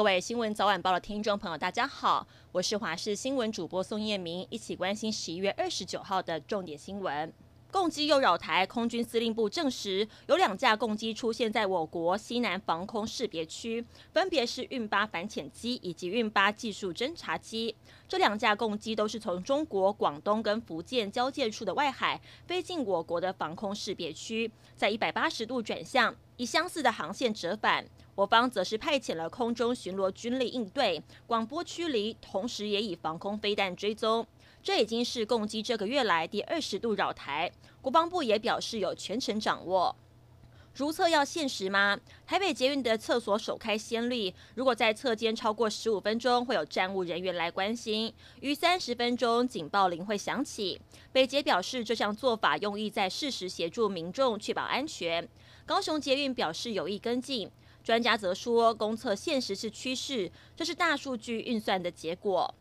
各位新闻早晚报的听众朋友，大家好，我是华视新闻主播宋燕明，一起关心十一月二十九号的重点新闻。共机又扰台，空军司令部证实有两架共机出现在我国西南防空识别区，分别是运八反潜机以及运八技术侦察机。这两架共机都是从中国广东跟福建交界处的外海飞进我国的防空识别区，在一百八十度转向，以相似的航线折返。我方则是派遣了空中巡逻军力应对，广播驱离，同时也以防空飞弹追踪。这已经是共机这个月来第二十度扰台，国防部也表示有全程掌握。如厕要限时吗？台北捷运的厕所首开先例，如果在厕间超过十五分钟，会有站务人员来关心；逾三十分钟，警报铃会响起。北捷表示，这项做法用意在适时协助民众确保安全。高雄捷运表示有意跟进，专家则说，公厕限时是趋势，这是大数据运算的结果。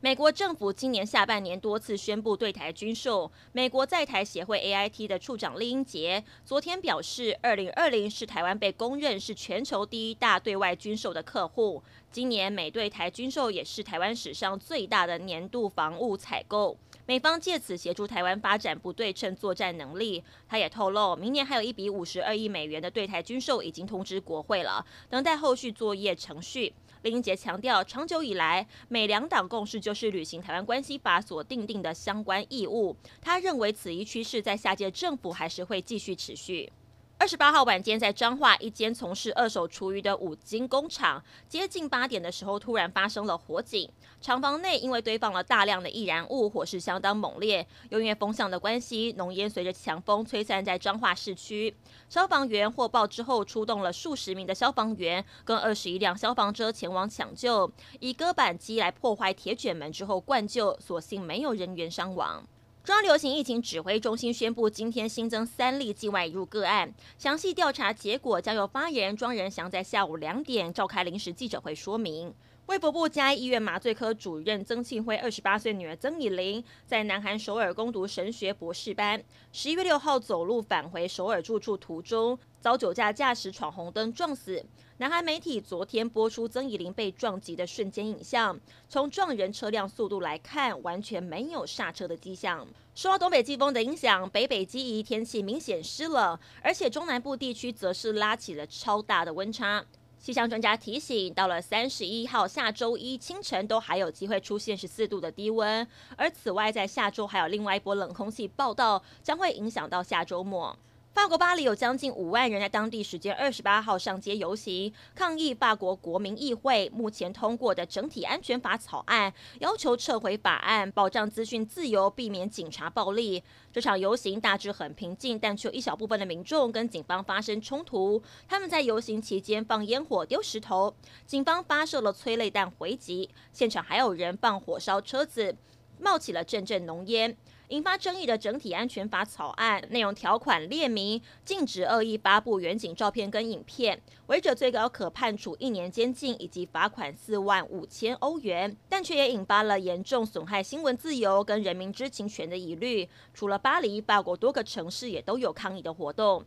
美国政府今年下半年多次宣布对台军售。美国在台协会 AIT 的处长李英杰昨天表示，二零二零是台湾被公认是全球第一大对外军售的客户。今年美对台军售也是台湾史上最大的年度防务采购。美方借此协助台湾发展不对称作战能力。他也透露，明年还有一笔五十二亿美元的对台军售已经通知国会了，等待后续作业程序。林英杰强调，长久以来，美两党共识就是履行《台湾关系法》所订定的相关义务。他认为，此一趋势在下届政府还是会继续持续。二十八号晚间，在彰化一间从事二手厨余的五金工厂，接近八点的时候，突然发生了火警。厂房内因为堆放了大量的易燃物，火势相当猛烈。由于风向的关系，浓烟随着强风吹散在彰化市区。消防员获报之后，出动了数十名的消防员跟二十一辆消防车前往抢救，以割板机来破坏铁卷门之后灌救，所幸没有人员伤亡。中央流行疫情指挥中心宣布，今天新增三例境外入个案，详细调查结果将由发言人庄仁祥在下午两点召开临时记者会说明。卫福部嘉义医院麻醉科主任曾庆辉二十八岁女儿曾以玲，在南韩首尔攻读神学博士班。十一月六号走路返回首尔住处途中，遭酒驾驾驶闯红灯撞死。南韩媒体昨天播出曾以玲被撞击的瞬间影像，从撞人车辆速度来看，完全没有刹车的迹象。受到东北季风的影响，北北基宜天气明显湿冷，而且中南部地区则是拉起了超大的温差。气象专家提醒，到了三十一号下周一清晨，都还有机会出现十四度的低温。而此外，在下周还有另外一波冷空气报道，将会影响到下周末。法国巴黎有将近五万人在当地时间二十八号上街游行，抗议法国国民议会目前通过的整体安全法草案，要求撤回法案，保障资讯自由，避免警察暴力。这场游行大致很平静，但却有一小部分的民众跟警方发生冲突。他们在游行期间放烟火、丢石头，警方发射了催泪弹回击，现场还有人放火烧车子，冒起了阵阵浓烟。引发争议的整体安全法草案内容条款列明，禁止恶意发布远景照片跟影片，违者最高可判处一年监禁以及罚款四万五千欧元，但却也引发了严重损害新闻自由跟人民知情权的疑虑。除了巴黎，法国多个城市也都有抗议的活动。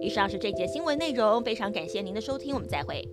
以上是这节新闻内容，非常感谢您的收听，我们再会。